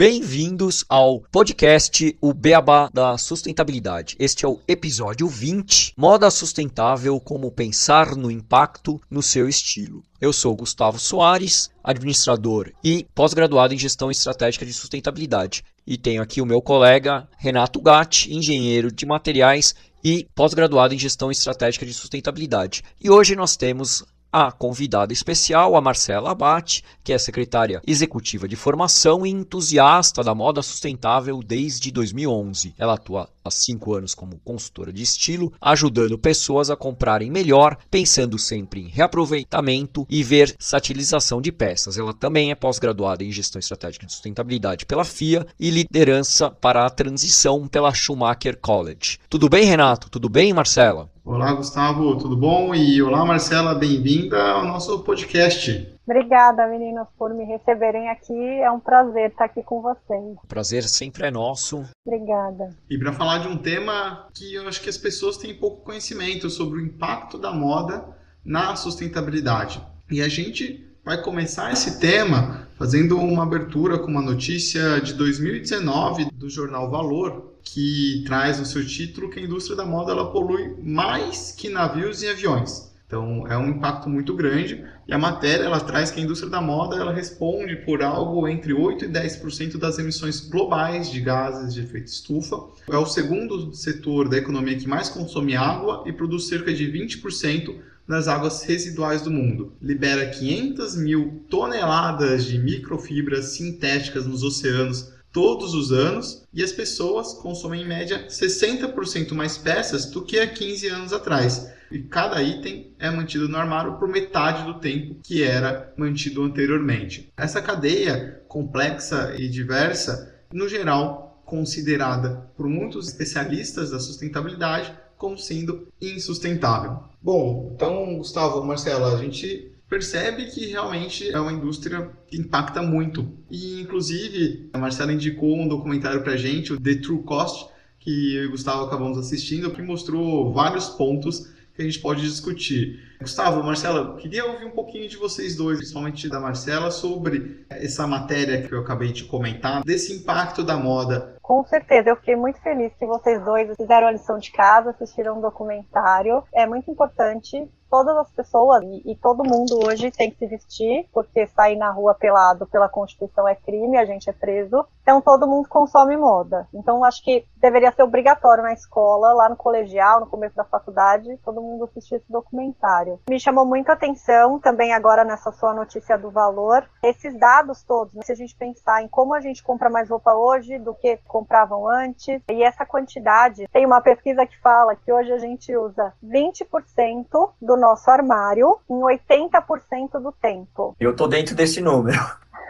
Bem-vindos ao podcast O Beabá da Sustentabilidade. Este é o episódio 20, Moda Sustentável como pensar no impacto no seu estilo. Eu sou Gustavo Soares, administrador e pós-graduado em gestão estratégica de sustentabilidade. E tenho aqui o meu colega Renato Gatti, engenheiro de materiais e pós-graduado em gestão estratégica de sustentabilidade. E hoje nós temos a convidada especial, a Marcela Abate, que é secretária executiva de formação e entusiasta da moda sustentável desde 2011. Ela atua há cinco anos como consultora de estilo, ajudando pessoas a comprarem melhor, pensando sempre em reaproveitamento e versatilização de peças. Ela também é pós-graduada em gestão estratégica de sustentabilidade pela FIA e liderança para a transição pela Schumacher College. Tudo bem, Renato? Tudo bem, Marcela? Olá, Gustavo, tudo bom? E olá, Marcela, bem-vinda ao nosso podcast. Obrigada, meninas, por me receberem aqui. É um prazer estar aqui com vocês. O prazer sempre é nosso. Obrigada. E para falar de um tema que eu acho que as pessoas têm pouco conhecimento sobre o impacto da moda na sustentabilidade. E a gente vai começar esse tema fazendo uma abertura com uma notícia de 2019 do jornal Valor, que traz no seu título que a indústria da moda ela polui mais que navios e aviões. Então é um impacto muito grande e a matéria ela traz que a indústria da moda ela responde por algo entre 8 e 10% das emissões globais de gases de efeito estufa. É o segundo setor da economia que mais consome água e produz cerca de 20% das águas residuais do mundo. Libera 500 mil toneladas de microfibras sintéticas nos oceanos todos os anos e as pessoas consomem em média 60% mais peças do que há 15 anos atrás. E cada item é mantido no armário por metade do tempo que era mantido anteriormente. Essa cadeia complexa e diversa, no geral, considerada por muitos especialistas da sustentabilidade como sendo insustentável. Bom, então, Gustavo, Marcela, a gente percebe que realmente é uma indústria que impacta muito. E, inclusive, a Marcela indicou um documentário para gente, o The True Cost, que eu e o Gustavo acabamos assistindo, que mostrou vários pontos que a gente pode discutir. Gustavo, Marcela, queria ouvir um pouquinho de vocês dois, principalmente da Marcela, sobre essa matéria que eu acabei de comentar, desse impacto da moda. Com certeza, eu fiquei muito feliz que vocês dois fizeram a lição de casa, assistiram um documentário. É muito importante todas as pessoas e, e, todo mundo hoje tem que se vestir, porque sair na rua pelado pela Constituição é crime, a gente é preso. Então todo mundo consome moda. Então acho que deveria ser obrigatório na escola, lá no colegial, no começo da faculdade, todo mundo assistir esse documentário. Me chamou muito a atenção também agora nessa sua notícia do valor, esses dados todos, né? se a gente pensar em como a gente compra mais roupa hoje do que compravam antes, e essa quantidade, tem uma pesquisa que fala que hoje a gente usa 20% do nosso armário em 80% do tempo. Eu tô dentro desse número.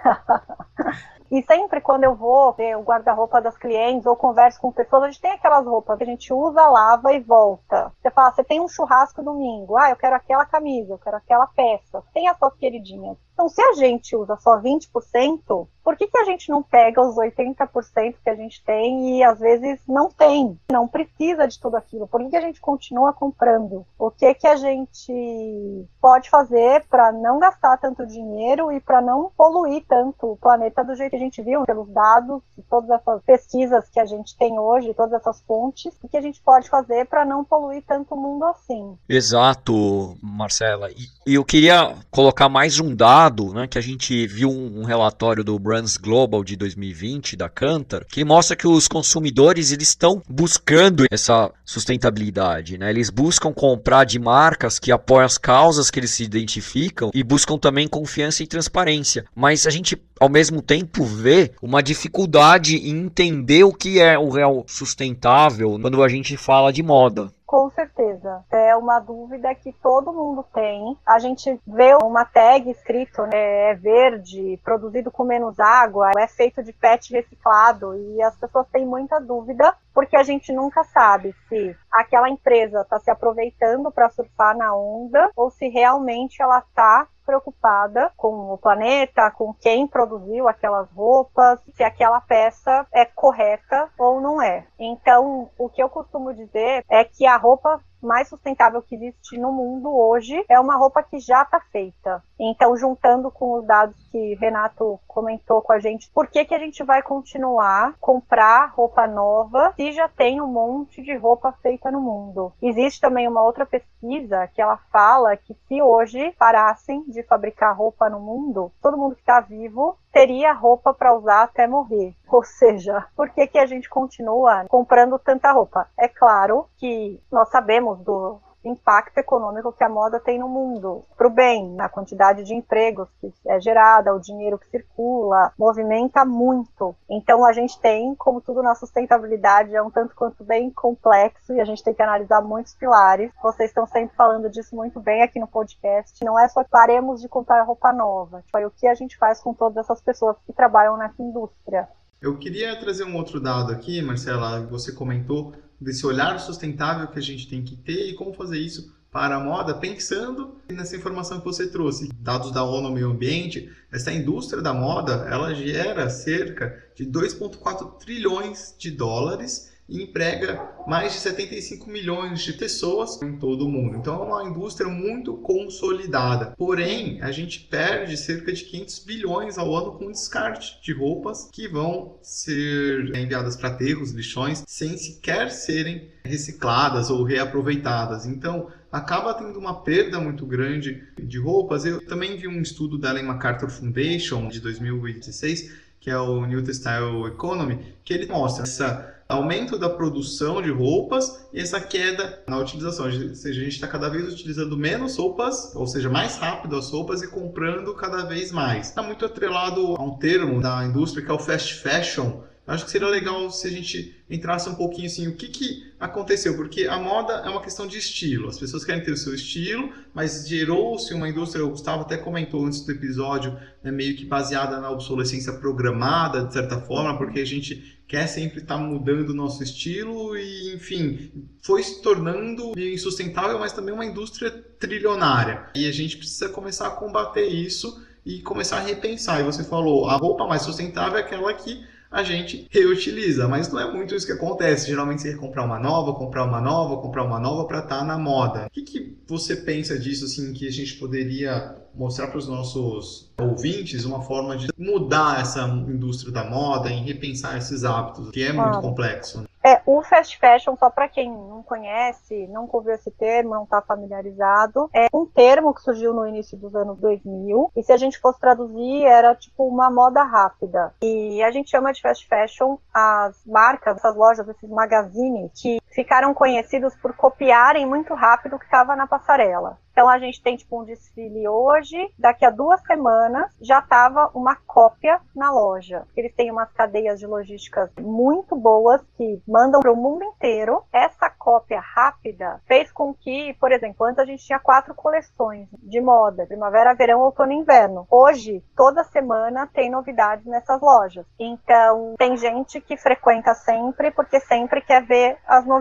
E sempre quando eu vou ver o guarda-roupa das clientes ou converso com pessoas, a gente tem aquelas roupas que a gente usa, lava e volta. Você fala, você tem um churrasco domingo, ah, eu quero aquela camisa, eu quero aquela peça. Tem as suas queridinhas. Então, se a gente usa só 20%, por que, que a gente não pega os 80% que a gente tem e às vezes não tem? Não precisa de tudo aquilo. Por que, que a gente continua comprando? O que, que a gente pode fazer para não gastar tanto dinheiro e para não poluir tanto o planeta do jeito que a gente viu pelos dados, todas essas pesquisas que a gente tem hoje, todas essas fontes, o que a gente pode fazer para não poluir tanto o mundo assim? Exato, Marcela. E eu queria colocar mais um dado dado, né, que a gente viu um, relatório do Brands Global de 2020 da Kantar, que mostra que os consumidores eles estão buscando essa sustentabilidade, né? Eles buscam comprar de marcas que apoiam as causas que eles se identificam e buscam também confiança e transparência. Mas a gente ao mesmo tempo vê uma dificuldade em entender o que é o real sustentável quando a gente fala de moda. Com certeza. É uma dúvida que todo mundo tem. A gente vê uma tag escrito, né, é verde, produzido com menos água, é feito de PET reciclado e as pessoas têm muita dúvida porque a gente nunca sabe se aquela empresa está se aproveitando para surfar na onda ou se realmente ela está preocupada com o planeta, com quem produziu aquelas roupas, se aquela peça é correta ou não é. Então, o que eu costumo dizer é que a roupa mais sustentável que existe no mundo hoje é uma roupa que já está feita. Então, juntando com os dados que Renato comentou com a gente, por que, que a gente vai continuar comprar roupa nova se já tem um monte de roupa feita no mundo? Existe também uma outra pesquisa que ela fala que se hoje parassem de fabricar roupa no mundo, todo mundo que está vivo teria roupa para usar até morrer. Ou seja, por que, que a gente continua comprando tanta roupa? É claro que nós sabemos do impacto econômico que a moda tem no mundo, para o bem, na quantidade de empregos que é gerada, o dinheiro que circula, movimenta muito. Então a gente tem, como tudo na sustentabilidade, é um tanto quanto bem complexo e a gente tem que analisar muitos pilares. Vocês estão sempre falando disso muito bem aqui no podcast. Não é só paremos de comprar roupa nova, foi o que a gente faz com todas essas pessoas que trabalham nessa indústria. Eu queria trazer um outro dado aqui, Marcela, você comentou desse olhar sustentável que a gente tem que ter e como fazer isso para a moda, pensando nessa informação que você trouxe. Dados da ONU Meio Ambiente, essa indústria da moda, ela gera cerca de 2,4 trilhões de dólares e emprega mais de 75 milhões de pessoas em todo o mundo. Então é uma indústria muito consolidada. Porém, a gente perde cerca de 500 bilhões ao ano com descarte de roupas que vão ser enviadas para aterros, lixões, sem sequer serem recicladas ou reaproveitadas. Então, acaba tendo uma perda muito grande de roupas. Eu também vi um estudo da Ellen MacArthur Foundation de 2016, que é o New Textile Economy, que ele mostra essa aumento da produção de roupas e essa queda na utilização. Ou seja, a gente está cada vez utilizando menos roupas, ou seja, mais rápido as roupas e comprando cada vez mais. Está muito atrelado a um termo da indústria que é o fast fashion, acho que seria legal se a gente entrasse um pouquinho assim, o que, que aconteceu, porque a moda é uma questão de estilo, as pessoas querem ter o seu estilo, mas gerou-se uma indústria, o Gustavo até comentou antes do episódio, né, meio que baseada na obsolescência programada, de certa forma, porque a gente quer sempre estar tá mudando o nosso estilo e, enfim, foi se tornando insustentável, mas também uma indústria trilionária. E a gente precisa começar a combater isso e começar a repensar. E você falou, a roupa mais sustentável é aquela que a gente reutiliza, mas não é muito isso que acontece. Geralmente você quer comprar uma nova, comprar uma nova, comprar uma nova para estar tá na moda. O que, que você pensa disso, assim, que a gente poderia mostrar para os nossos ouvintes uma forma de mudar essa indústria da moda, em repensar esses hábitos, que é muito complexo. Né? É, o fast fashion, só para quem não conhece, não ouviu esse termo, não está familiarizado, é um termo que surgiu no início dos anos 2000, e se a gente fosse traduzir, era tipo uma moda rápida. E a gente chama de fast fashion as marcas, essas lojas, esses magazines, que ficaram conhecidos por copiarem muito rápido o que estava na passarela. Então a gente tem tipo um desfile hoje, daqui a duas semanas já estava uma cópia na loja. Eles têm umas cadeias de logísticas muito boas que mandam para o mundo inteiro. Essa cópia rápida fez com que, por exemplo, antes a gente tinha quatro coleções de moda: primavera, verão, outono e inverno. Hoje, toda semana tem novidades nessas lojas. Então tem gente que frequenta sempre porque sempre quer ver as novidades.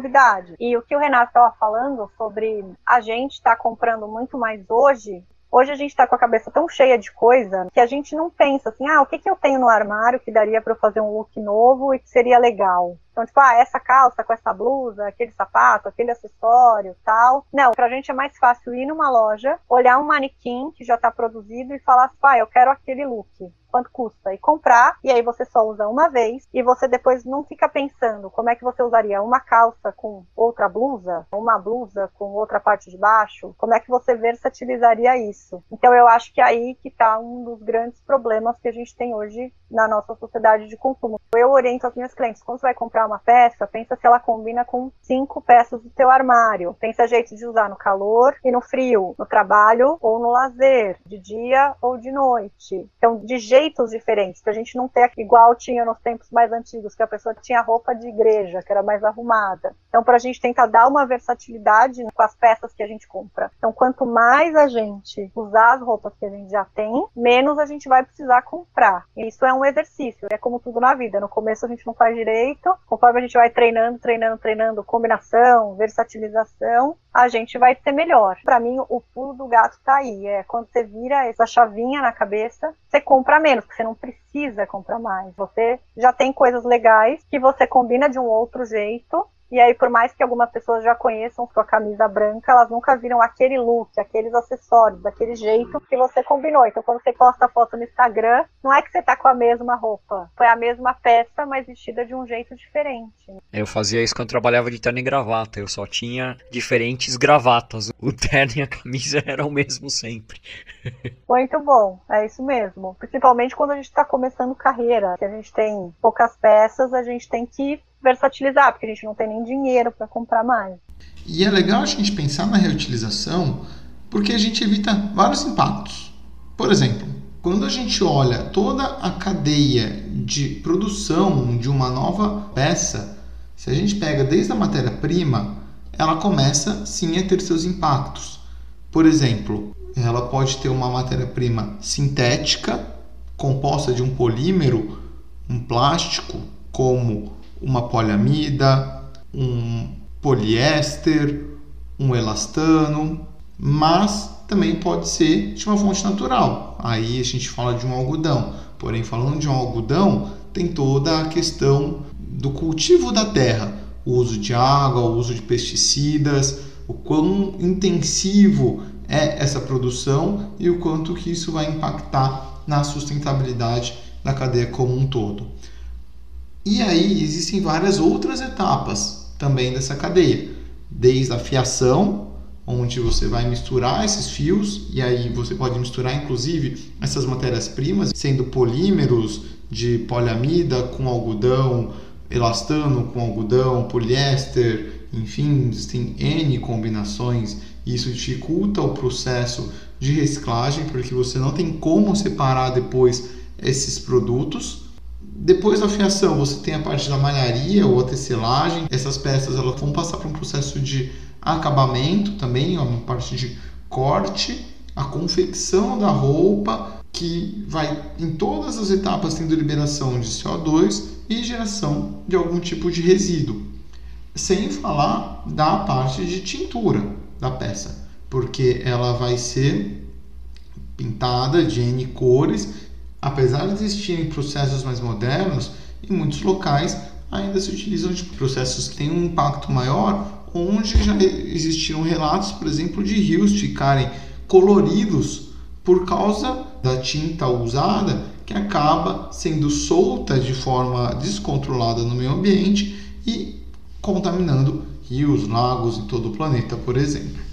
E o que o Renato estava falando sobre a gente estar tá comprando muito mais hoje, Hoje a gente está com a cabeça tão cheia de coisa que a gente não pensa assim, ah, o que, que eu tenho no armário que daria para fazer um look novo e que seria legal. Então, tipo, ah, essa calça com essa blusa, aquele sapato, aquele acessório, tal. Não, pra gente é mais fácil ir numa loja, olhar um manequim que já está produzido e falar assim, ah, eu quero aquele look quanto custa e comprar, e aí você só usa uma vez e você depois não fica pensando como é que você usaria uma calça com outra blusa, uma blusa com outra parte de baixo, como é que você versatilizaria isso. Então eu acho que é aí que está um dos grandes problemas que a gente tem hoje na nossa sociedade de consumo. Eu oriento as minhas clientes, quando você vai comprar uma peça, pensa se ela combina com cinco peças do teu armário. Pensa jeito de usar no calor e no frio, no trabalho ou no lazer, de dia ou de noite. Então, de jeito jeitos diferentes, pra gente não ter igual tinha nos tempos mais antigos, que a pessoa tinha roupa de igreja, que era mais arrumada. Então, para a gente tentar dar uma versatilidade com as peças que a gente compra. Então, quanto mais a gente usar as roupas que a gente já tem, menos a gente vai precisar comprar. Isso é um exercício, é como tudo na vida. No começo a gente não faz direito, conforme a gente vai treinando, treinando, treinando, combinação, versatilização, a gente vai ser melhor. Para mim, o pulo do gato tá aí. É quando você vira essa chavinha na cabeça, você compra menos, porque você não precisa comprar mais. Você já tem coisas legais que você combina de um outro jeito e aí, por mais que algumas pessoas já conheçam sua camisa branca, elas nunca viram aquele look, aqueles acessórios, daquele jeito que você combinou. Então, quando você posta a foto no Instagram, não é que você tá com a mesma roupa. Foi a mesma peça, mas vestida de um jeito diferente. Eu fazia isso quando trabalhava de terno e gravata. Eu só tinha diferentes gravatas. O terno e a camisa eram o mesmo sempre. Muito bom, é isso mesmo. Principalmente quando a gente está começando carreira, que a gente tem poucas peças, a gente tem que versatilizar, porque a gente não tem nem dinheiro para comprar mais. E é legal a gente pensar na reutilização porque a gente evita vários impactos. Por exemplo, quando a gente olha toda a cadeia de produção de uma nova peça, se a gente pega desde a matéria-prima, ela começa sim a ter seus impactos. Por exemplo, ela pode ter uma matéria-prima sintética, composta de um polímero, um plástico, como uma poliamida, um poliéster, um elastano, mas também pode ser de uma fonte natural. Aí a gente fala de um algodão. Porém, falando de um algodão, tem toda a questão do cultivo da terra, o uso de água, o uso de pesticidas, o quão intensivo é essa produção e o quanto que isso vai impactar na sustentabilidade da cadeia como um todo. E aí existem várias outras etapas também dessa cadeia, desde a fiação, onde você vai misturar esses fios, e aí você pode misturar inclusive essas matérias-primas, sendo polímeros de poliamida com algodão, elastano com algodão, poliéster, enfim, existem N combinações, e isso dificulta o processo de reciclagem, porque você não tem como separar depois esses produtos. Depois da fiação, você tem a parte da malharia ou a tecelagem. Essas peças elas vão passar por um processo de acabamento também, uma parte de corte, a confecção da roupa, que vai em todas as etapas tendo liberação de CO2 e geração de algum tipo de resíduo. Sem falar da parte de tintura da peça, porque ela vai ser pintada de N cores Apesar de existirem processos mais modernos, em muitos locais ainda se utilizam de processos que têm um impacto maior, onde já existiram relatos, por exemplo, de rios ficarem coloridos por causa da tinta usada que acaba sendo solta de forma descontrolada no meio ambiente e contaminando rios, lagos em todo o planeta, por exemplo.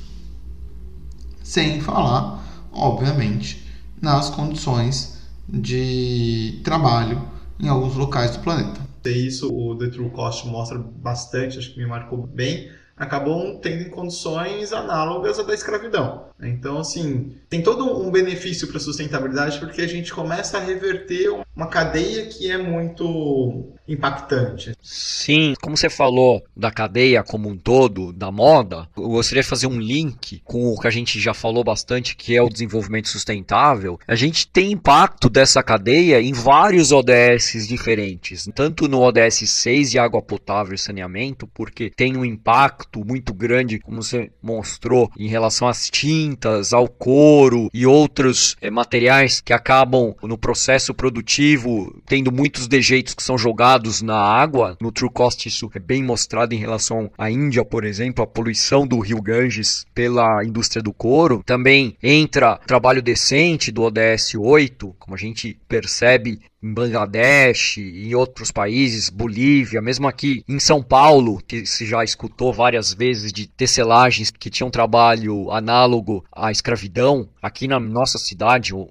Sem falar, obviamente, nas condições de trabalho em alguns locais do planeta. Isso o The True Cost mostra bastante, acho que me marcou bem. Acabam tendo condições análogas à da escravidão. Então, assim, tem todo um benefício para a sustentabilidade porque a gente começa a reverter uma cadeia que é muito impactante. Sim, como você falou da cadeia como um todo, da moda, eu gostaria de fazer um link com o que a gente já falou bastante, que é o desenvolvimento sustentável. A gente tem impacto dessa cadeia em vários ODS diferentes, tanto no ODS 6 de água potável e saneamento, porque tem um impacto muito grande, como você mostrou, em relação às tintas, ao couro e outros é, materiais que acabam no processo produtivo tendo muitos dejeitos que são jogados na água. No True Cost isso é bem mostrado em relação à Índia, por exemplo, a poluição do rio Ganges pela indústria do couro. Também entra trabalho decente do ODS 8, como a gente percebe em Bangladesh, em outros países, Bolívia, mesmo aqui em São Paulo, que se já escutou várias vezes de tecelagens que tinham trabalho análogo à escravidão, aqui na nossa cidade, o,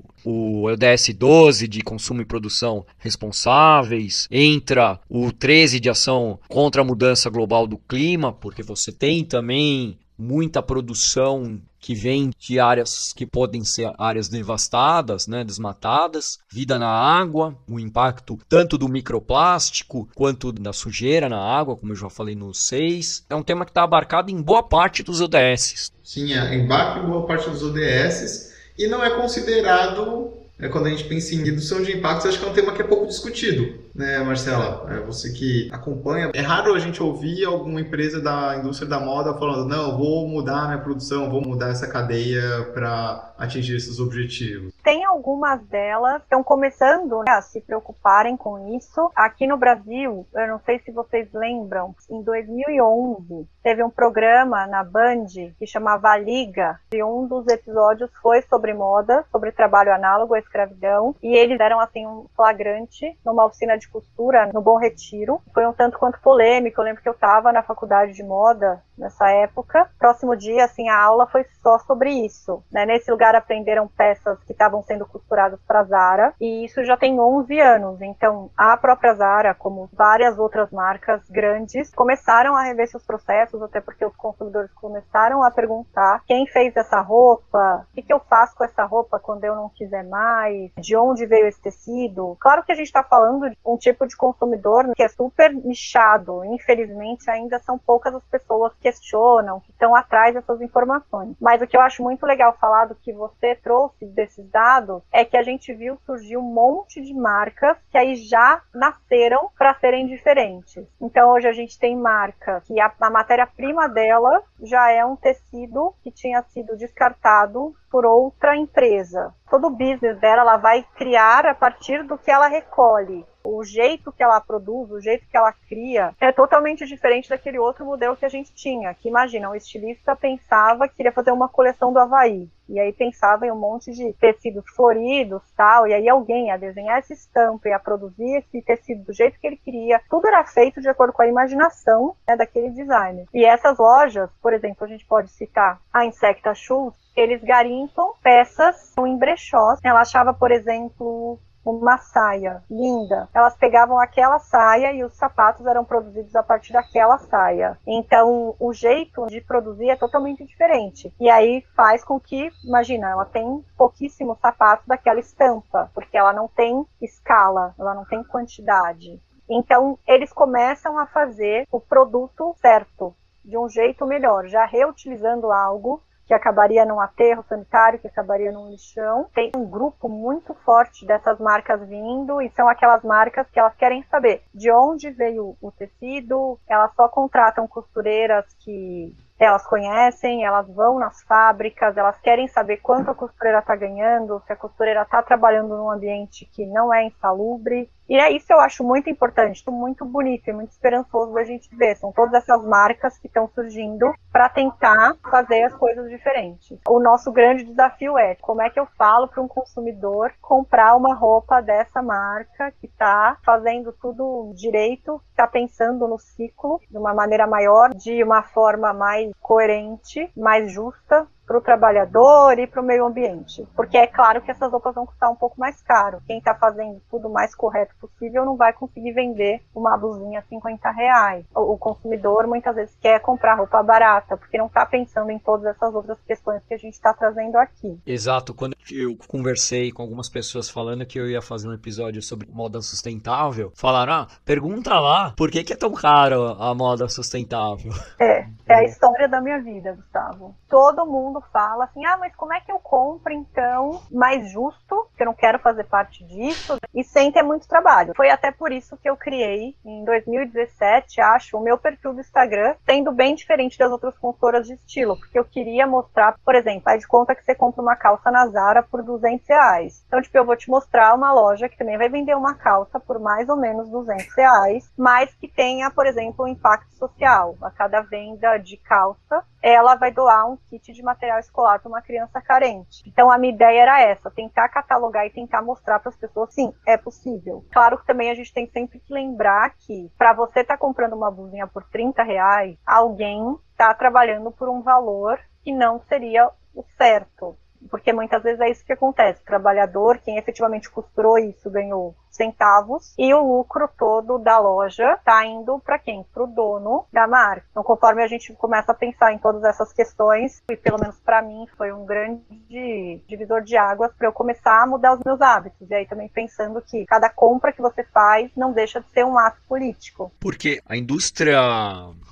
ODS 12 de consumo e produção responsáveis, entra o 13 de ação contra a mudança global do clima, porque você tem também muita produção que vem de áreas que podem ser áreas devastadas, né, desmatadas, vida na água, o impacto tanto do microplástico quanto da sujeira na água, como eu já falei no 6. É um tema que está abarcado em boa parte dos ODS. Sim, é, embarca em boa parte dos ODS e não é considerado é, quando a gente pensa em redução de impactos, acho que é um tema que é pouco discutido, né, Marcela? É você que acompanha. É raro a gente ouvir alguma empresa da indústria da moda falando: não, vou mudar minha produção, vou mudar essa cadeia para atingir esses objetivos. Tem algumas delas que estão começando né, a se preocuparem com isso. Aqui no Brasil, eu não sei se vocês lembram, em 2011 teve um programa na Band que chamava Liga, e um dos episódios foi sobre moda, sobre trabalho análogo escravidão, e eles deram assim um flagrante numa oficina de costura no Bom Retiro. Foi um tanto quanto polêmico, eu lembro que eu estava na faculdade de moda nessa época. Próximo dia, assim, a aula foi só sobre isso. Né? Nesse lugar aprenderam peças que estavam sendo costuradas para Zara, e isso já tem 11 anos. Então, a própria Zara, como várias outras marcas grandes, começaram a rever seus processos, até porque os consumidores começaram a perguntar quem fez essa roupa, o que, que eu faço com essa roupa quando eu não quiser mais, de onde veio esse tecido. Claro que a gente está falando de um tipo de consumidor que é super nichado. Infelizmente, ainda são poucas as pessoas questionam, que estão atrás dessas informações. Mas o que eu acho muito legal falar do que você trouxe desses dados é que a gente viu surgir um monte de marcas que aí já nasceram para serem diferentes. Então hoje a gente tem marca que a, a matéria-prima dela já é um tecido que tinha sido descartado por outra empresa. Todo o business dela ela vai criar a partir do que ela recolhe o jeito que ela produz, o jeito que ela cria, é totalmente diferente daquele outro modelo que a gente tinha. Que imagina, o estilista pensava que queria fazer uma coleção do Havaí. E aí pensava em um monte de tecidos floridos tal, e aí alguém ia desenhar essa estampa, ia produzir esse tecido do jeito que ele queria. Tudo era feito de acordo com a imaginação né, daquele designer. E essas lojas, por exemplo, a gente pode citar a Insecta Shoes, eles garimpam peças em brechós. Ela achava, por exemplo, uma saia linda. Elas pegavam aquela saia e os sapatos eram produzidos a partir daquela saia. Então, o jeito de produzir é totalmente diferente. E aí faz com que, imagina, ela tem pouquíssimos sapatos daquela estampa, porque ela não tem escala, ela não tem quantidade. Então, eles começam a fazer o produto certo, de um jeito melhor, já reutilizando algo que acabaria num aterro sanitário, que acabaria num lixão. Tem um grupo muito forte dessas marcas vindo e são aquelas marcas que elas querem saber de onde veio o tecido, elas só contratam costureiras que elas conhecem, elas vão nas fábricas, elas querem saber quanto a costureira está ganhando, se a costureira está trabalhando num ambiente que não é insalubre. E é isso que eu acho muito importante, muito bonito e muito esperançoso da gente ver. São todas essas marcas que estão surgindo para tentar fazer as coisas diferentes. O nosso grande desafio é como é que eu falo para um consumidor comprar uma roupa dessa marca que está fazendo tudo direito, está pensando no ciclo de uma maneira maior, de uma forma mais coerente, mais justa, para o trabalhador e para o meio ambiente. Porque é claro que essas roupas vão custar um pouco mais caro. Quem está fazendo tudo mais correto possível não vai conseguir vender uma blusinha a 50 reais. O, consumidor muitas vezes quer comprar roupa barata, porque não está pensando em todas essas outras questões que a gente está trazendo aqui. Exato. Quando eu conversei com algumas pessoas falando que eu ia fazer um episódio sobre moda sustentável, falaram, ah, pergunta lá, por que, que é tão caro a moda sustentável? É, é a história da minha vida, Gustavo. Todo mundo mundo fala assim: ah, mas como é que eu compro então mais justo? Que eu não quero fazer parte disso e sem ter muito trabalho. Foi até por isso que eu criei em 2017, acho, o meu perfil do Instagram, sendo bem diferente das outras consultoras de estilo, porque eu queria mostrar, por exemplo, faz de conta que você compra uma calça na Zara por 200 reais. Então, tipo, eu vou te mostrar uma loja que também vai vender uma calça por mais ou menos 200 reais, mas que tenha, por exemplo, um impacto social. A cada venda de calça, ela vai doar um kit de material escolar para uma criança carente. Então a minha ideia era essa, tentar catalogar e tentar mostrar para as pessoas, sim, é possível. Claro que também a gente tem sempre que lembrar que para você estar tá comprando uma blusinha por 30 reais, alguém está trabalhando por um valor que não seria o certo. Porque muitas vezes é isso que acontece. O trabalhador, quem efetivamente costurou isso, ganhou centavos e o lucro todo da loja está indo para quem? Para o dono da marca. Então, conforme a gente começa a pensar em todas essas questões, e pelo menos para mim foi um grande divisor de águas para eu começar a mudar os meus hábitos. E aí também pensando que cada compra que você faz não deixa de ser um ato político. Porque a indústria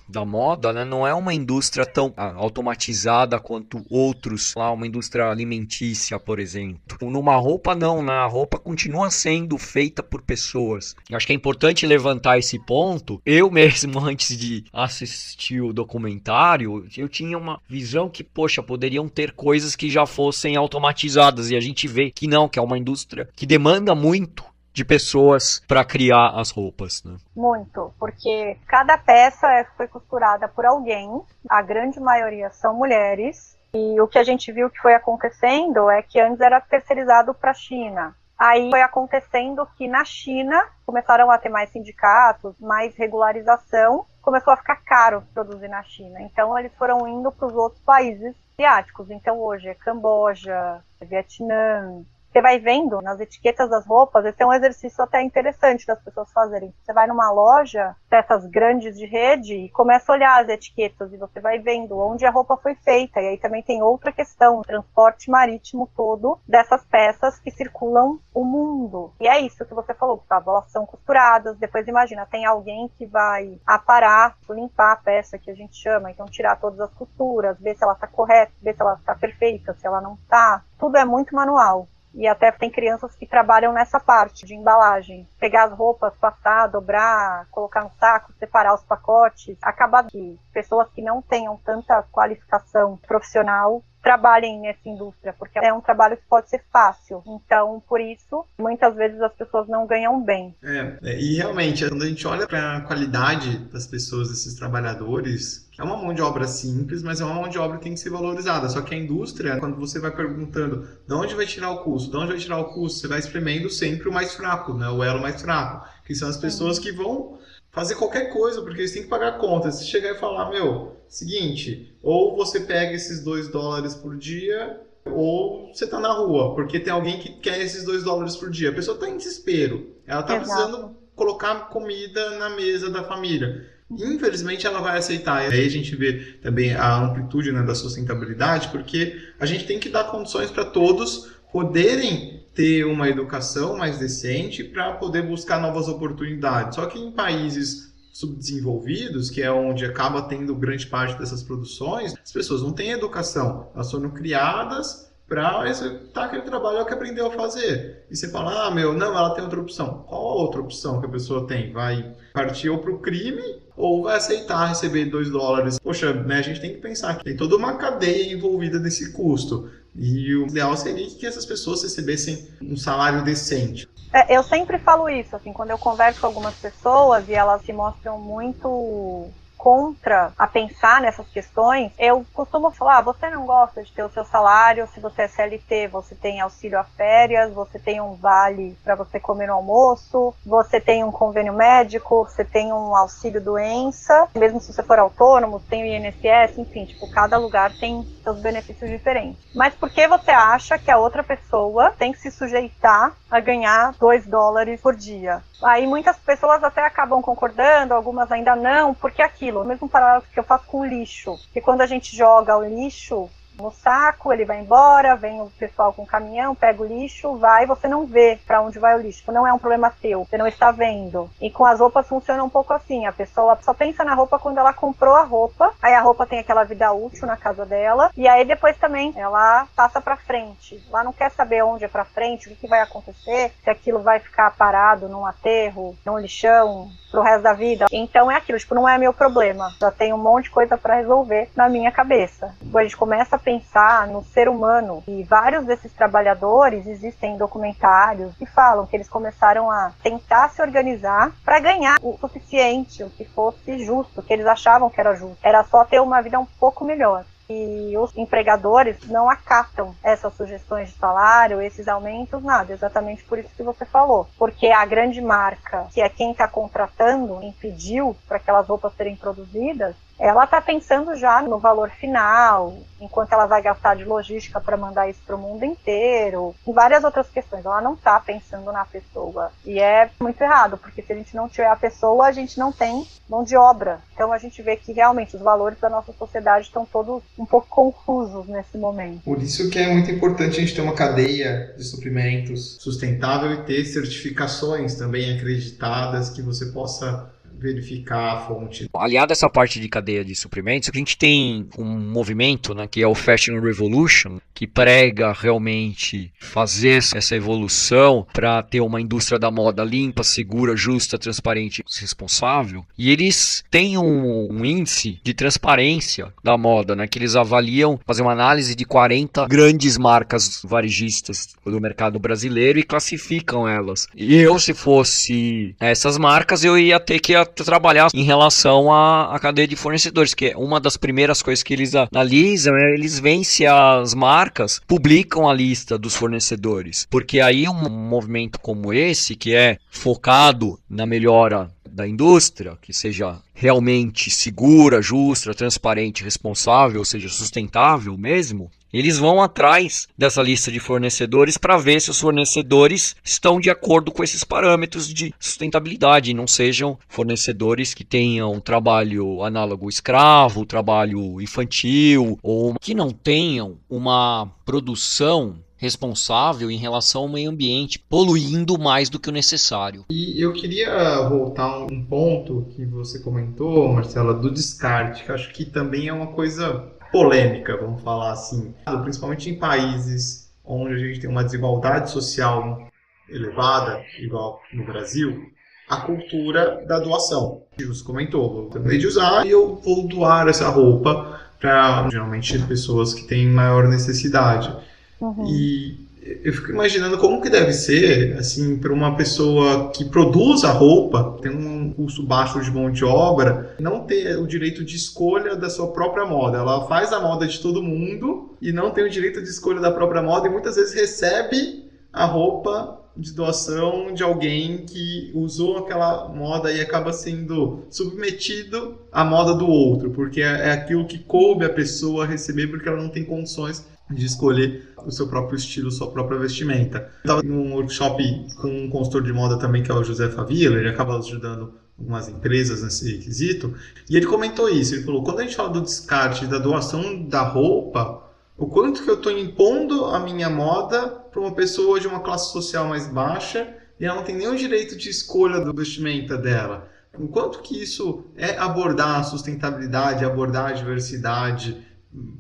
da moda, né, não é uma indústria tão ah, automatizada quanto outros, lá uma indústria alimentícia, por exemplo. Numa roupa não, na né, roupa continua sendo feita por pessoas. Eu acho que é importante levantar esse ponto. Eu mesmo antes de assistir o documentário, eu tinha uma visão que, poxa, poderiam ter coisas que já fossem automatizadas e a gente vê que não, que é uma indústria que demanda muito de pessoas para criar as roupas, né? Muito, porque cada peça é, foi costurada por alguém, a grande maioria são mulheres, e o que a gente viu que foi acontecendo é que antes era terceirizado para a China. Aí foi acontecendo que na China começaram a ter mais sindicatos, mais regularização, começou a ficar caro produzir na China. Então eles foram indo para os outros países asiáticos. Então hoje é Camboja, Vietnã, você vai vendo nas etiquetas das roupas, esse é um exercício até interessante das pessoas fazerem. Você vai numa loja dessas grandes de rede e começa a olhar as etiquetas e você vai vendo onde a roupa foi feita. E aí também tem outra questão, o transporte marítimo todo dessas peças que circulam o mundo. E é isso que você falou, Gustavo, elas são costuradas, depois imagina, tem alguém que vai aparar, limpar a peça que a gente chama, então tirar todas as costuras, ver se ela está correta, ver se ela está perfeita, se ela não está. Tudo é muito manual. E até tem crianças que trabalham nessa parte de embalagem. Pegar as roupas, passar, dobrar, colocar no saco, separar os pacotes. Acaba que pessoas que não tenham tanta qualificação profissional trabalhem nessa indústria, porque é um trabalho que pode ser fácil. Então, por isso, muitas vezes as pessoas não ganham bem. É, é e realmente, quando a gente olha para a qualidade das pessoas, desses trabalhadores, é uma mão de obra simples, mas é uma mão de obra que tem que ser valorizada. Só que a indústria, quando você vai perguntando de onde vai tirar o custo, de onde vai tirar o custo, você vai espremendo sempre o mais fraco, né? o elo mais fraco, que são as pessoas que vão fazer qualquer coisa, porque eles têm que pagar contas. Se chegar e falar, meu, seguinte, ou você pega esses dois dólares por dia, ou você está na rua, porque tem alguém que quer esses dois dólares por dia. A pessoa está em desespero. Ela está precisando colocar comida na mesa da família. Infelizmente ela vai aceitar. E aí a gente vê também a amplitude né, da sustentabilidade, porque a gente tem que dar condições para todos poderem ter uma educação mais decente para poder buscar novas oportunidades. Só que em países subdesenvolvidos, que é onde acaba tendo grande parte dessas produções, as pessoas não têm educação, elas foram criadas para executar aquele trabalho que aprendeu a fazer. E você fala, ah, meu, não, ela tem outra opção. Qual a outra opção que a pessoa tem? Vai partir ou para o crime ou vai aceitar receber dois dólares. Poxa, né, a gente tem que pensar que tem toda uma cadeia envolvida nesse custo. E o ideal seria que essas pessoas recebessem um salário decente. É, eu sempre falo isso, assim, quando eu converso com algumas pessoas e elas se mostram muito contra a pensar nessas questões, eu costumo falar: ah, você não gosta de ter o seu salário, se você é CLT, você tem auxílio a férias, você tem um vale para você comer no almoço, você tem um convênio médico, você tem um auxílio doença, mesmo se você for autônomo, tem o INSS, enfim, tipo, cada lugar tem seus benefícios diferentes. Mas por que você acha que a outra pessoa tem que se sujeitar a ganhar 2 dólares por dia? Aí muitas pessoas até acabam concordando, algumas ainda não, porque aquilo, o mesmo paralelo que eu faço com o lixo, que quando a gente joga o lixo, no saco, ele vai embora, vem o pessoal com o caminhão, pega o lixo, vai, você não vê para onde vai o lixo. Não é um problema seu, você não está vendo. E com as roupas funciona um pouco assim, a pessoa só pensa na roupa quando ela comprou a roupa, aí a roupa tem aquela vida útil na casa dela, e aí depois também ela passa para frente. Ela não quer saber onde é para frente, o que, vai acontecer, se aquilo vai ficar parado num aterro, num lixão, pro resto da vida. Então é aquilo, tipo, não é meu problema. Já tem um monte de coisa para resolver na minha cabeça. A gente começa a pensar no ser humano e vários desses trabalhadores existem documentários que falam que eles começaram a tentar se organizar para ganhar o suficiente, o que fosse justo, que eles achavam que era justo. Era só ter uma vida um pouco melhor e os empregadores não acatam essas sugestões de salário, esses aumentos, nada, exatamente por isso que você falou. Porque a grande marca, que é quem está contratando, impediu para aquelas roupas serem produzidas, ela está pensando já no valor final, enquanto ela vai gastar de logística para mandar isso para o mundo inteiro, em várias outras questões. Ela não está pensando na pessoa. E é muito errado, porque se a gente não tiver a pessoa, a gente não tem mão de obra. Então a gente vê que realmente os valores da nossa sociedade estão todos um pouco confusos nesse momento. Por isso que é muito importante a gente ter uma cadeia de suprimentos sustentável e ter certificações também acreditadas que você possa verificar a fonte. Aliado a essa parte de cadeia de suprimentos, a gente tem um movimento, né, que é o Fashion Revolution, que prega realmente fazer essa evolução para ter uma indústria da moda limpa, segura, justa, transparente e responsável. E eles têm um, um índice de transparência da moda, né, que eles avaliam, fazer uma análise de 40 grandes marcas varejistas do mercado brasileiro e classificam elas. E eu, se fosse essas marcas, eu ia ter que trabalhar em relação à, à cadeia de fornecedores, que é uma das primeiras coisas que eles analisam, é eles veem se as marcas publicam a lista dos fornecedores, porque aí um movimento como esse, que é focado na melhora da indústria, que seja realmente segura, justa, transparente, responsável, ou seja, sustentável mesmo, eles vão atrás dessa lista de fornecedores para ver se os fornecedores estão de acordo com esses parâmetros de sustentabilidade, não sejam fornecedores que tenham trabalho análogo escravo, trabalho infantil, ou que não tenham uma produção responsável em relação ao meio ambiente, poluindo mais do que o necessário. E eu queria voltar a um ponto que você comentou, Marcela, do descarte, que acho que também é uma coisa polêmica, vamos falar assim, principalmente em países onde a gente tem uma desigualdade social elevada, igual no Brasil, a cultura da doação. Você comentou, eu terminei de usar e eu vou doar essa roupa para geralmente pessoas que têm maior necessidade. Uhum. E eu fico imaginando como que deve ser, assim, para uma pessoa que produz a roupa, tem um custo baixo de mão de obra, não ter o direito de escolha da sua própria moda. Ela faz a moda de todo mundo e não tem o direito de escolha da própria moda e muitas vezes recebe a roupa de doação de alguém que usou aquela moda e acaba sendo submetido à moda do outro, porque é, é aquilo que coube a pessoa receber porque ela não tem condições de escolher o seu próprio estilo, sua própria vestimenta. Estava num workshop com um consultor de moda também, que é o José Favila, ele acaba ajudando algumas empresas nesse requisito, e ele comentou isso, ele falou, quando a gente fala do descarte, da doação da roupa, o quanto que eu estou impondo a minha moda para uma pessoa de uma classe social mais baixa e ela não tem nenhum direito de escolha do vestimenta dela. O quanto que isso é abordar a sustentabilidade, abordar a diversidade,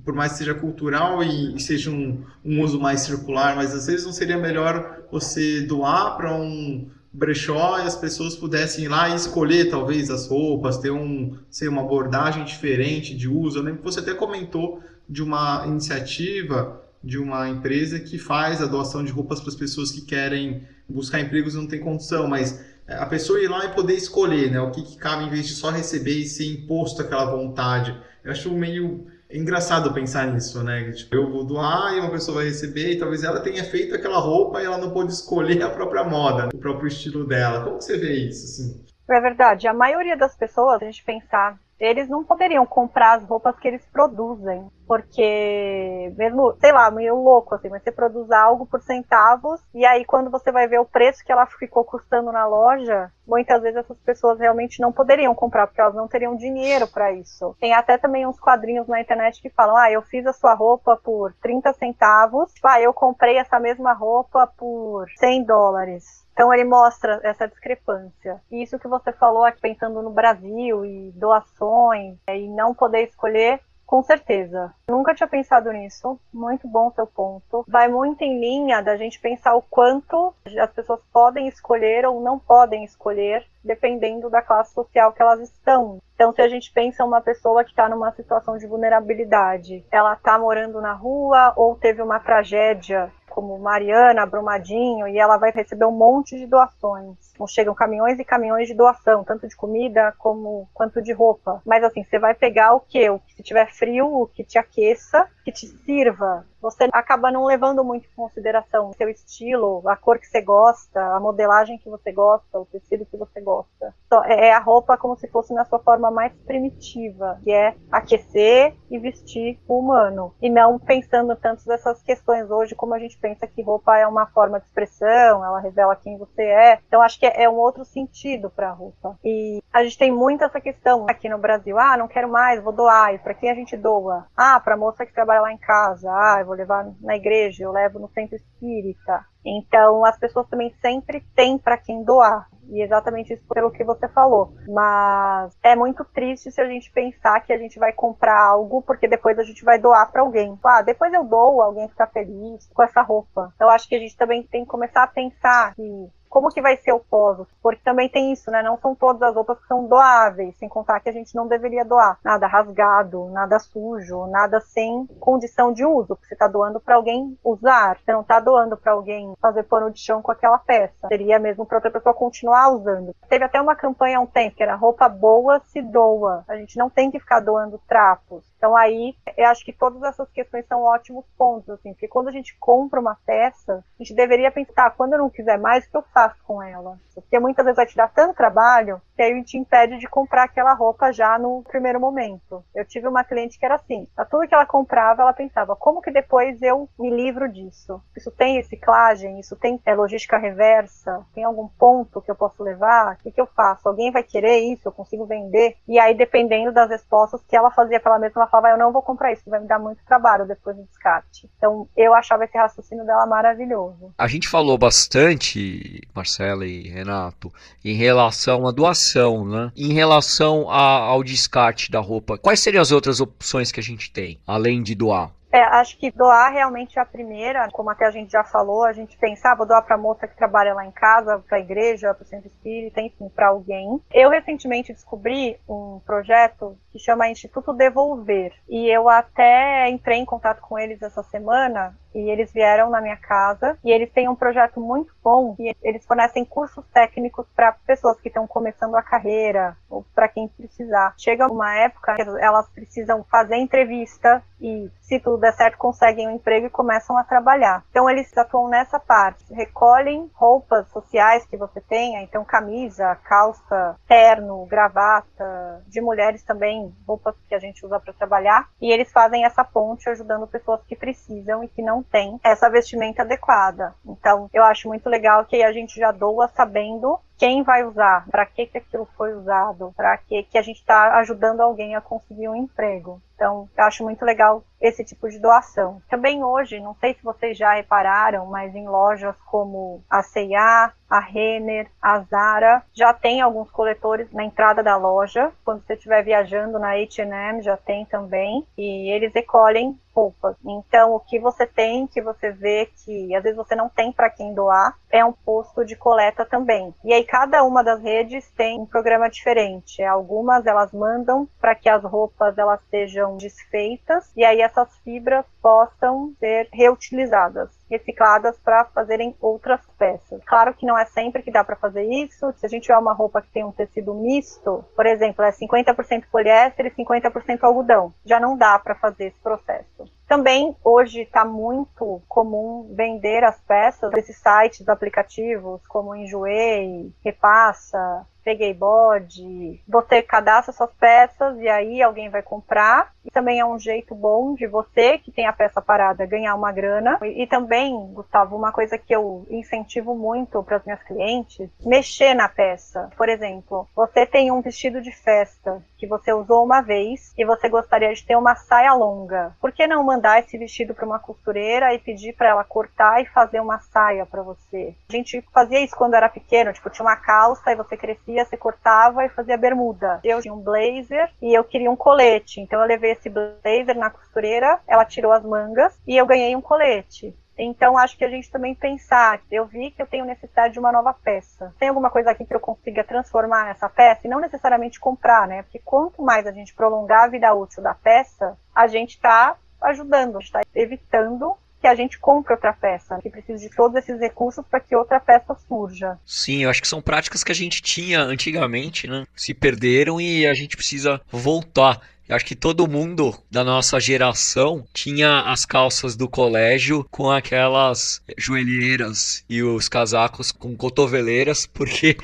por mais que seja cultural e, seja um, um, uso mais circular, mas às vezes não seria melhor você doar para um brechó e as pessoas pudessem ir lá e escolher talvez as roupas, ter um, sei, uma abordagem diferente de uso. Eu lembro que você até comentou de uma iniciativa de uma empresa que faz a doação de roupas para as pessoas que querem buscar empregos e não tem condição, mas é, a pessoa ir lá e poder escolher né, o que, que cabe em vez de só receber e ser imposto aquela vontade. Eu acho meio é engraçado pensar nisso, né? Tipo, eu vou doar e uma pessoa vai receber e talvez ela tenha feito aquela roupa e ela não pôde escolher a própria moda, o próprio estilo dela. Como você vê isso, assim? É verdade. A maioria das pessoas, a gente pensar eles não poderiam comprar as roupas que eles produzem. Porque, mesmo, sei lá, meio louco, assim, mas você produz algo por centavos, e aí quando você vai ver o preço que ela ficou custando na loja, muitas vezes essas pessoas realmente não poderiam comprar, porque elas não teriam dinheiro para isso. Tem até também uns quadrinhos na internet que falam: ah, eu fiz a sua roupa por 30 centavos, ah, eu comprei essa mesma roupa por 100 dólares. Então ele mostra essa discrepância. E isso que você falou aqui pensando no Brasil e doações é, e não poder escolher, com certeza. Nunca tinha pensado nisso. Muito bom seu ponto. Vai muito em linha da gente pensar o quanto as pessoas podem escolher ou não podem escolher, dependendo da classe social que elas estão. Então, se a gente pensa uma pessoa que está numa situação de vulnerabilidade, ela está morando na rua ou teve uma tragédia como Mariana, Brumadinho, e ela vai receber um monte de doações. Chegam caminhões e caminhões de doação, tanto de comida como quanto de roupa. Mas assim, você vai pegar o que? O que se tiver frio, o que te aqueça, que te sirva você acaba não levando muito em consideração o seu estilo, a cor que você gosta, a modelagem que você gosta, o tecido que você gosta. Então, é, é a roupa como se fosse na sua forma mais primitiva, que é aquecer e vestir o humano. E não pensando tanto nessas questões hoje, como a gente pensa que roupa é uma forma de expressão, ela revela quem você é. Então acho que é, é um outro sentido para a roupa. E a gente tem muito essa questão aqui no Brasil. Ah, não quero mais, vou doar. E para quem a gente doa? Ah, para moça que trabalha lá em casa. Ah, eu vou levar na igreja, eu levo no centro espírita. Então, as pessoas também sempre têm para quem doar. E exatamente isso pelo que você falou. Mas é muito triste se a gente pensar que a gente vai comprar algo porque depois a gente vai doar para alguém. Ah, depois eu dou, alguém fica feliz com essa roupa. Eu acho que a gente também tem que começar a pensar que como que vai ser o pós? Porque também tem isso, né? Não são todas as roupas que são doáveis, sem contar que a gente não deveria doar nada rasgado, nada sujo, nada sem condição de uso, que você está doando para alguém usar. Você não está doando para alguém fazer pano de chão com aquela peça. Seria mesmo para outra pessoa continuar usando. Teve até uma campanha há um tempo que era roupa boa se doa. A gente não tem que ficar doando trapos. Então aí eu acho que todas essas questões são ótimos pontos, assim, porque quando a gente compra uma peça, a gente deveria pensar, quando eu não quiser mais, o que eu faço com ela? Porque muitas vezes vai te dar tanto trabalho que aí te impede de comprar aquela roupa já no primeiro momento. Eu tive uma cliente que era assim, a tudo que ela comprava, ela pensava, como que depois eu me livro disso? Isso tem reciclagem, isso tem é, logística reversa, tem algum ponto que eu posso levar? O que, que eu faço? Alguém vai querer isso? Eu consigo vender? E aí, dependendo das respostas que ela fazia para ela mesma, ela falava, eu não vou comprar isso, vai me dar muito trabalho depois do descarte. Então, eu achava esse raciocínio dela maravilhoso. A gente falou bastante, Marcela e Renato, em relação à doação, né? Em relação a, ao descarte da roupa, quais seriam as outras opções que a gente tem, além de doar? É, acho que doar realmente é a primeira, como até a gente já falou, a gente pensar, ah, vou doar para moça que trabalha lá em casa, para a igreja, para o centro espírita, enfim, para alguém. Eu recentemente descobri um projeto que chama Instituto Devolver, e eu até entrei em contato com eles essa semana e eles vieram na minha casa e eles têm um projeto muito bom e eles fornecem cursos técnicos para pessoas que estão começando a carreira ou para quem precisar. Chega uma época que elas precisam fazer entrevista e se tudo der certo conseguem um emprego e começam a trabalhar. Então eles atuam nessa parte, recolhem roupas sociais que você tenha, então camisa, calça, terno, gravata, de mulheres também, roupas que a gente usa para trabalhar, e eles fazem essa ponte ajudando pessoas que precisam e que não tem essa vestimenta adequada. Então, eu acho muito legal que a gente já doa sabendo quem vai usar, para que, que aquilo foi usado, para que, que a gente está ajudando alguém a conseguir um emprego. Então, eu acho muito legal esse tipo de doação. Também hoje, não sei se vocês já repararam, mas em lojas como a C&A, a Renner, a Zara, já tem alguns coletores na entrada da loja. Quando você estiver viajando na H&M, já tem também. E eles recolhem roupas. Então, o que você tem, que você vê que às vezes você não tem para quem doar, é um posto de coleta também. E cada uma das redes tem um programa diferente. Algumas elas mandam para que as roupas elas sejam desfeitas e aí essas fibras possam ser reutilizadas, recicladas para fazerem outras peças. Claro que não é sempre que dá para fazer isso. Se a gente tiver uma roupa que tem um tecido misto, por exemplo, é 50% poliéster e 50% algodão, já não dá para fazer esse processo. Também hoje está muito comum vender as peças desses sites, aplicativos como Enjoei, Repassa, peguei bode, você cadastra suas peças e aí alguém vai comprar. E também é um jeito bom de você, que tem a peça parada, ganhar uma grana. E, e também, Gustavo, uma coisa que eu incentivo muito para as minhas clientes, mexer na peça. Por exemplo, você tem um vestido de festa que você usou uma vez e você gostaria de ter uma saia longa. Por que não mandar esse vestido para uma costureira e pedir para ela cortar e fazer uma saia para você? A gente fazia isso quando era pequeno, tipo, tinha uma calça e você crescia, você cortava e fazia bermuda. Eu tinha um blazer e eu queria um colete, então eu levei esse blazer na costureira, ela tirou as mangas e eu ganhei um colete. Então, acho que a gente também pensar, eu vi que eu tenho necessidade de uma nova peça. Tem alguma coisa aqui que eu consiga transformar nessa peça e não necessariamente comprar, né? Porque quanto mais a gente prolongar a vida útil da peça, a gente está ajudando, está evitando que a gente compre outra peça, que precisa de todos esses recursos para que outra peça surja. Sim, eu acho que são práticas que a gente tinha antigamente, né? Se perderam e a gente precisa voltar. Eu acho que todo mundo da nossa geração tinha as calças do colégio com aquelas joelheiras e os casacos com cotoveleiras, porque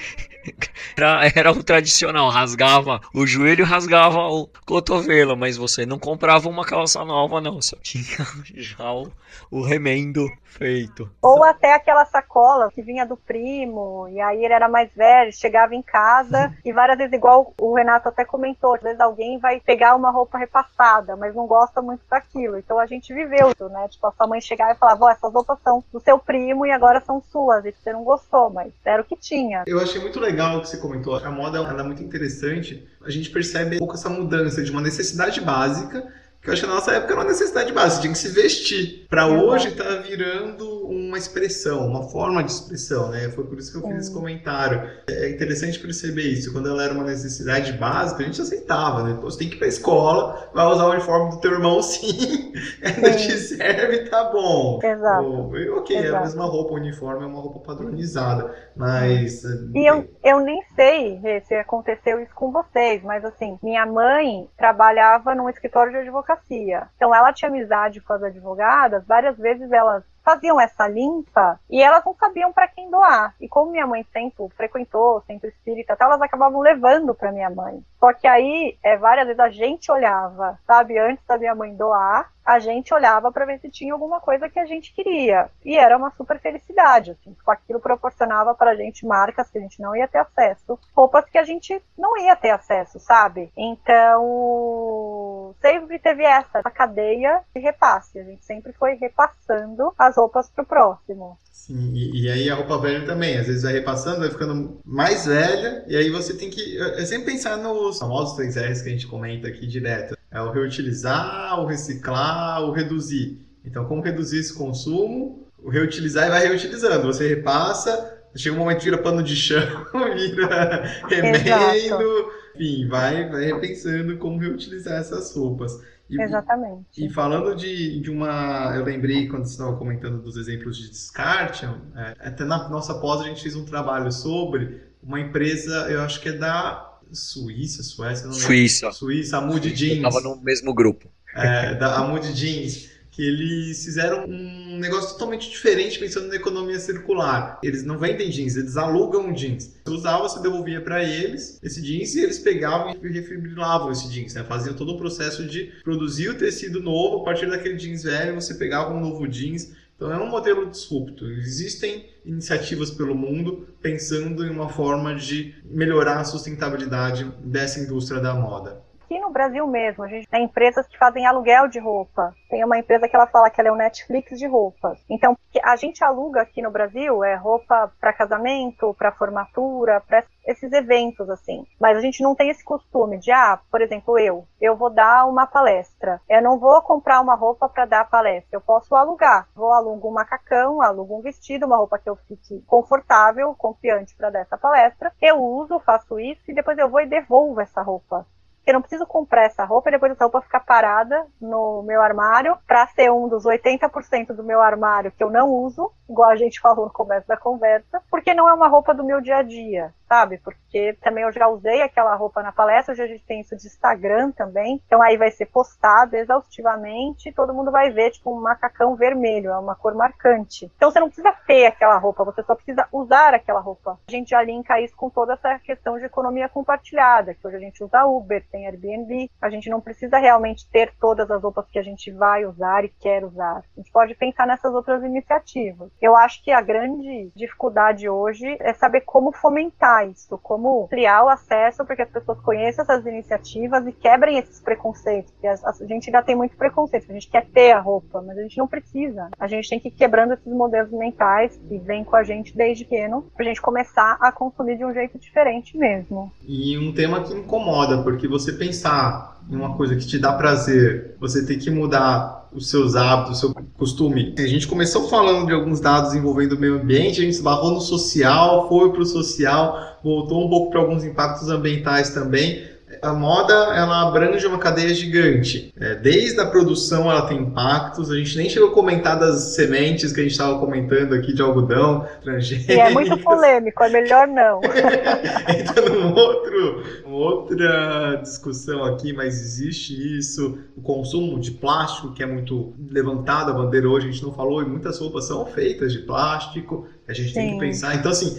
era, era o tradicional, rasgava o joelho rasgava o cotovelo, mas você não comprava uma calça nova, não, só tinha já o, o remendo feito. Ou até aquela sacola que vinha do primo, e aí ele era mais velho, chegava em casa, e várias vezes, igual o Renato até comentou, às vezes alguém vai pegar uma roupa repassada, mas não gosta muito daquilo. Então a gente viveu isso, né? Tipo, a sua mãe chegava e falava, ó, essas roupas são do seu primo e agora são suas, e você não gostou, mas era o que tinha. Eu achei muito legal o que você comentou. A moda ela é muito interessante. A gente percebe um pouco essa mudança de uma necessidade básica que eu acho que na nossa época era uma necessidade básica, tinha que se vestir. Para hoje tá virando uma expressão, uma forma de expressão, né? Foi por isso que eu fiz esse comentário. É interessante perceber isso. Quando ela era uma necessidade básica, a gente aceitava, né? Você tem que ir pra escola, vai usar o uniforme do teu irmão sim, ainda te serve, tá bom. Exato. ok, Exato. é a mesma roupa, o uniforme é uma roupa padronizada, mas... E eu, eu nem sei se aconteceu isso com vocês, mas assim, minha mãe trabalhava num escritório de advocacia advocacia. Então ela tinha amizade com as advogadas, várias vezes elas faziam essa limpa e elas não sabiam para quem doar. E como minha mãe sempre frequentou centro espírita, elas acabavam levando para minha mãe. Só que aí, é, várias vezes a gente olhava, sabe, antes da minha mãe doar, a gente olhava para ver se tinha alguma coisa que a gente queria. E era uma super felicidade, assim, com aquilo proporcionava para a gente marcas que a gente não ia ter acesso, roupas que a gente não ia ter acesso, sabe? Então, sempre teve essa, essa cadeia de repasse. A gente sempre foi repassando as roupas pro próximo. Sim, e, e, aí a roupa velha também, às vezes vai repassando, vai ficando mais velha, e aí você tem que. É sempre pensar nos famosos 3 R's que a gente comenta aqui direto. É o reutilizar, o reciclar, o reduzir. Então, como reduzir esse consumo? O reutilizar e vai reutilizando. Você repassa, chega um momento que vira pano de chão, vira remendo, enfim, vai, vai repensando como reutilizar essas roupas. E, Exatamente. E falando de, de uma. Eu lembrei quando você estava comentando dos exemplos de descarte, é, até na nossa pós a gente fez um trabalho sobre uma empresa, eu acho que é da Suíça, Suécia, não lembro. Suíça. Suíça, a Mood Jeans. Estava no mesmo grupo. É, da a Mood Jeans que eles fizeram um negócio totalmente diferente pensando na economia circular. Eles não vendem jeans, eles alugam jeans. Você usava, você devolvia para eles esse jeans e eles pegavam e refibrilavam esse jeans, né? Faziam todo o processo de produzir o tecido novo a partir daquele jeans velho, você pegava um novo jeans. Então é um modelo disrupto. Existem iniciativas pelo mundo pensando em uma forma de melhorar a sustentabilidade dessa indústria da moda aqui no Brasil mesmo, a gente tem empresas que fazem aluguel de roupa. Tem uma empresa que ela fala que ela é o Netflix de roupas. Então, a gente aluga aqui no Brasil é roupa para casamento, para formatura, para esses eventos assim. Mas a gente não tem esse costume de, ah, por exemplo, eu, eu vou dar uma palestra. Eu não vou comprar uma roupa para dar palestra. Eu posso alugar. Vou alugo um macacão, alugo um vestido, uma roupa que eu fique confortável, confiante para dar essa palestra. Eu uso, faço isso e depois eu vou e devolvo essa roupa eu não preciso comprar essa roupa e depois essa roupa ficar parada no meu armário. Para ser um dos 80% do meu armário que eu não uso, igual a gente falou no começo da conversa, porque não é uma roupa do meu dia a dia sabe? Porque também eu já usei aquela roupa na palestra, hoje a gente tem isso de Instagram também, então aí vai ser postado exaustivamente, todo mundo vai ver, tipo, um macacão vermelho, é uma cor marcante. Então você não precisa ter aquela roupa, você só precisa usar aquela roupa. A gente já linka isso com toda essa questão de economia compartilhada, que hoje a gente usa Uber, tem Airbnb, a gente não precisa realmente ter todas as roupas que a gente vai usar e quer usar. A gente pode pensar nessas outras iniciativas. Eu acho que a grande dificuldade hoje é saber como fomentar isso, como ampliar o acesso para que as pessoas conheçam essas iniciativas e quebrem esses preconceitos. Porque a, gente ainda tem muito preconceito, a gente quer ter a roupa, mas a gente não precisa. A gente tem que ir quebrando esses modelos mentais que vêm com a gente desde pequeno, para a gente começar a consumir de um jeito diferente mesmo. E um tema que incomoda, porque você pensar em uma coisa que te dá prazer, você tem que mudar os seus hábitos, o seu costume. A gente começou falando de alguns dados envolvendo o meio ambiente, a gente esbarrou no social, foi para o social, voltou um pouco para alguns impactos ambientais também. A moda ela abrange uma cadeia gigante. É, desde a produção ela tem impactos. A gente nem chegou a comentar das sementes que a gente estava comentando aqui de algodão transgênicos. E é muito polêmico, é melhor não. Entra num outro, uma outra discussão aqui, mas existe isso. O consumo de plástico, que é muito levantado a bandeira hoje, a gente não falou, e muitas roupas são feitas de plástico. A gente Sim. tem que pensar. Então, assim,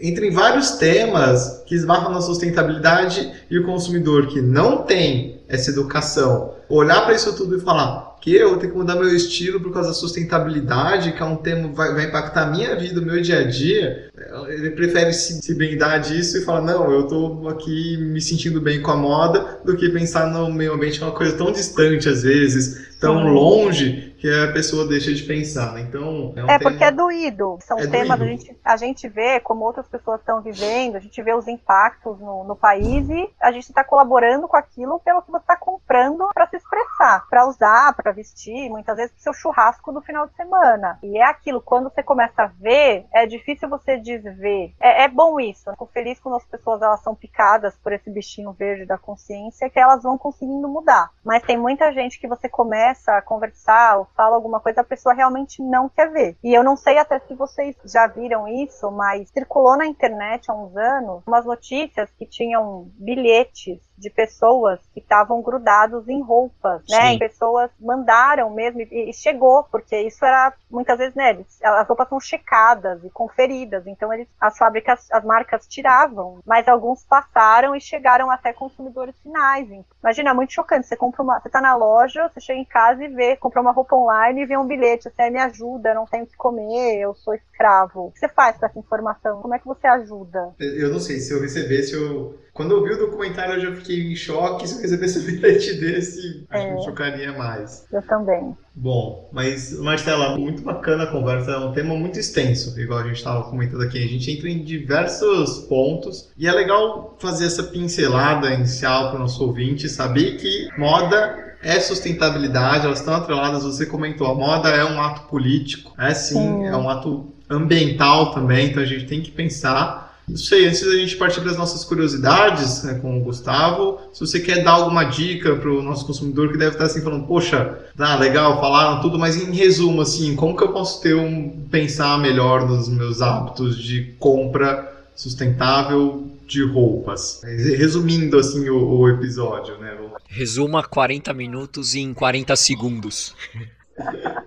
entre vários temas que esbarram na sustentabilidade e o consumidor que não tem essa educação, olhar para isso tudo e falar que eu vou ter que mudar meu estilo por causa da sustentabilidade, que é um tema que vai, vai impactar a minha vida, o meu dia a dia, ele prefere se, se blindar disso e falar, não, eu estou aqui me sentindo bem com a moda, do que pensar no meio ambiente, que é uma coisa tão distante às vezes, tão longe, que a pessoa deixa de pensar. Né? Então, é, um é porque tema... é doído. São é temas doído. a gente, a gente vê como outras pessoas estão vivendo, a gente vê os impactos no, no país e a gente está colaborando com aquilo pelo que você está comprando para se expressar, para usar, para vestir, muitas vezes pro seu churrasco do final de semana. E é aquilo, quando você começa a ver, é difícil você desver. É, é bom isso. Eu fico feliz quando as pessoas elas são picadas por esse bichinho verde da consciência, que elas vão conseguindo mudar. Mas tem muita gente que você começa a conversar, fala alguma coisa, a pessoa realmente não quer ver. E eu não sei até se vocês já viram isso, mas circulou na internet há uns anos umas notícias que tinham bilhetes de pessoas que estavam grudados em roupas, né? E pessoas mandaram mesmo e, chegou, porque isso era muitas vezes, né? Eles, as roupas são checadas e conferidas, então eles, as fábricas, as marcas tiravam, mas alguns passaram e chegaram até consumidores finais. Imagina, é muito chocante. Você compra uma, você tá na loja, você chega em casa e vê, compra uma roupa online e vê um bilhete, assim, me ajuda, não tenho o que comer, eu sou escravo. O que você faz com essa informação? Como é que você ajuda? Eu não sei, se eu recebesse, eu quando eu vi o documentário, eu já fiquei em choque. Se eu recebesse um bilhete desse, acho que me é. chocaria mais. Eu também. Bom, mas, Marcela, muito bacana a conversa. É um tema muito extenso, igual a gente estava comentando aqui. A gente entra em diversos pontos e é legal fazer essa pincelada inicial para o nosso ouvinte saber que moda é sustentabilidade, elas estão atreladas. Você comentou, a moda é um ato político, é sim, sim. é um ato ambiental também, então a gente tem que pensar não sei, antes da gente partir para as nossas curiosidades né, com o Gustavo, se você quer dar alguma dica para o nosso consumidor que deve estar assim falando, poxa, tá legal, falaram tudo, mas em resumo, assim, como que eu posso ter um pensar melhor nos meus hábitos de compra sustentável de roupas? Resumindo assim o, o episódio, né? Resuma 40 minutos em 40 segundos.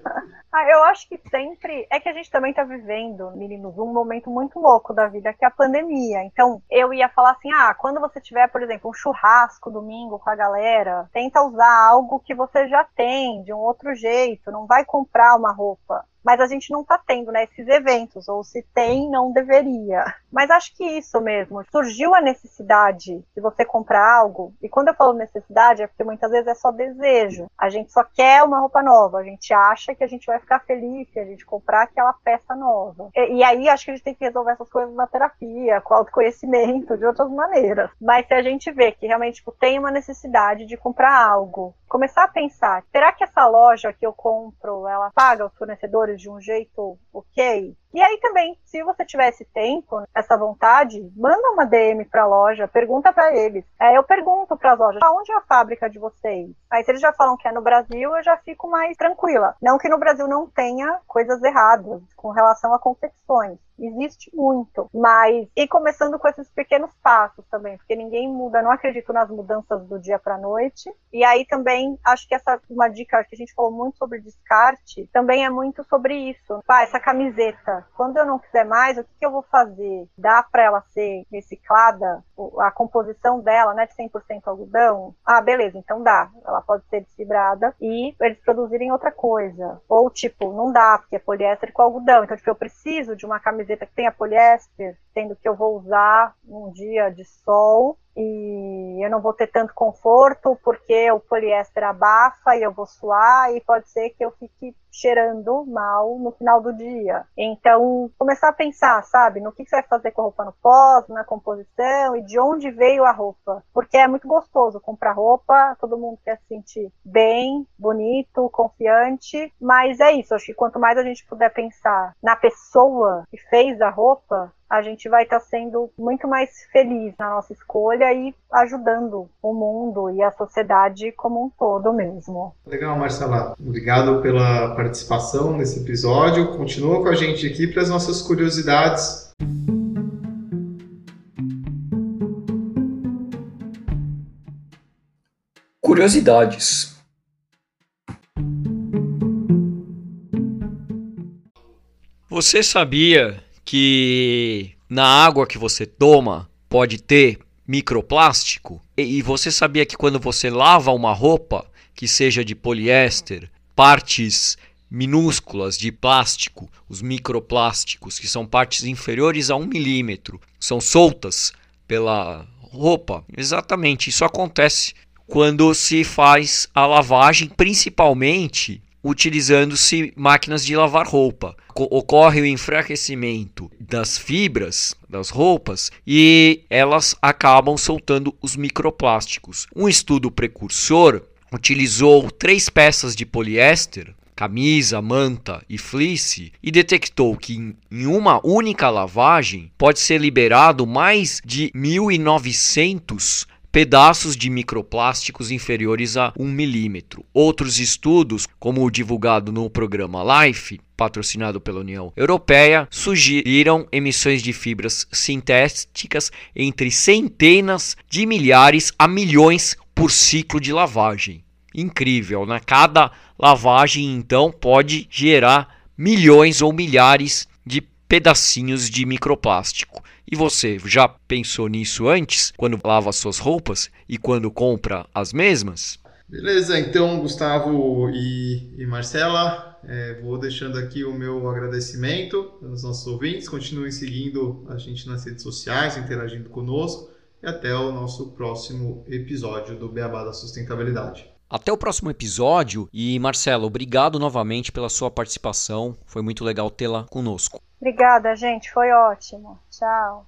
Ah, eu acho que sempre. É que a gente também está vivendo, meninos, um momento muito louco da vida, que é a pandemia. Então, eu ia falar assim: ah, quando você tiver, por exemplo, um churrasco domingo com a galera, tenta usar algo que você já tem, de um outro jeito. Não vai comprar uma roupa mas a gente não está tendo né, esses eventos, ou se tem, não deveria. Mas acho que isso mesmo, surgiu a necessidade de você comprar algo, e quando eu falo necessidade é porque muitas vezes é só desejo. A gente só quer uma roupa nova, a gente acha que a gente vai ficar feliz se a gente comprar aquela peça nova. E, e aí acho que a gente tem que resolver essas coisas na terapia, com autoconhecimento, de outras maneiras. Mas se a gente vê que realmente tipo, tem uma necessidade de comprar algo, começar a pensar, será que essa loja que eu compro, ela paga os fornecedores de um jeito ok? E aí também, se você tivesse tempo, essa vontade, manda uma DM para a loja, pergunta para eles. É, eu pergunto para as lojas, aonde é a fábrica de vocês? Aí se eles já falam que é no Brasil, eu já fico mais tranquila. Não que no Brasil não tenha coisas erradas com relação a confecções. Existe muito, mas e começando com esses pequenos passos também, porque ninguém muda, não acredito nas mudanças do dia para noite. E aí também acho que essa uma dica que a gente falou muito sobre descarte, também é muito sobre isso. Ah, essa camiseta quando eu não quiser mais, o que, que eu vou fazer? Dá para ela ser reciclada? A composição dela, né, de 100% algodão? Ah, beleza, então dá. Ela pode ser desfibrada e eles produzirem outra coisa. Ou, tipo, não dá, porque é poliéster com algodão. Então, tipo, eu preciso de uma camiseta que tenha poliéster, sendo que eu vou usar num dia de sol e eu não vou ter tanto conforto porque o poliéster abafa e eu vou suar e pode ser que eu fique cheirando mal no final do dia. Então, começar a pensar, sabe, no que você vai fazer com a roupa no pós, na composição e de onde veio a roupa. Porque é muito gostoso comprar roupa, todo mundo quer se sentir bem, bonito, confiante, mas é isso, acho que quanto mais a gente puder pensar na pessoa que fez a roupa, a gente vai estar tá sendo muito mais feliz na nossa escolha e ajudando o mundo e a sociedade como um todo mesmo. Legal, Marcela. Obrigado pela participação nesse episódio. Continua com a gente aqui para as nossas curiosidades. Curiosidades. Você sabia que na água que você toma pode ter microplástico? E você sabia que quando você lava uma roupa que seja de poliéster, partes minúsculas de plástico, os microplásticos, que são partes inferiores a um milímetro, são soltas pela roupa? Exatamente, isso acontece quando se faz a lavagem, principalmente utilizando-se máquinas de lavar roupa. Ocorre o enfraquecimento das fibras das roupas e elas acabam soltando os microplásticos. Um estudo precursor utilizou três peças de poliéster camisa, manta e fleece e detectou que em uma única lavagem pode ser liberado mais de 1900 pedaços de microplásticos inferiores a 1 milímetro. Outros estudos, como o divulgado no programa LIFE, patrocinado pela União Europeia, sugeriram emissões de fibras sintéticas entre centenas de milhares a milhões por ciclo de lavagem. Incrível, né? Cada lavagem então pode gerar milhões ou milhares de pedacinhos de microplástico. E você já pensou nisso antes, quando lava suas roupas e quando compra as mesmas? Beleza, então Gustavo e, e Marcela, é, vou deixando aqui o meu agradecimento aos nossos ouvintes. Continuem seguindo a gente nas redes sociais, interagindo conosco e até o nosso próximo episódio do Beabá da Sustentabilidade. Até o próximo episódio e Marcelo, obrigado novamente pela sua participação. Foi muito legal tê-la conosco. Obrigada, gente. Foi ótimo. Tchau.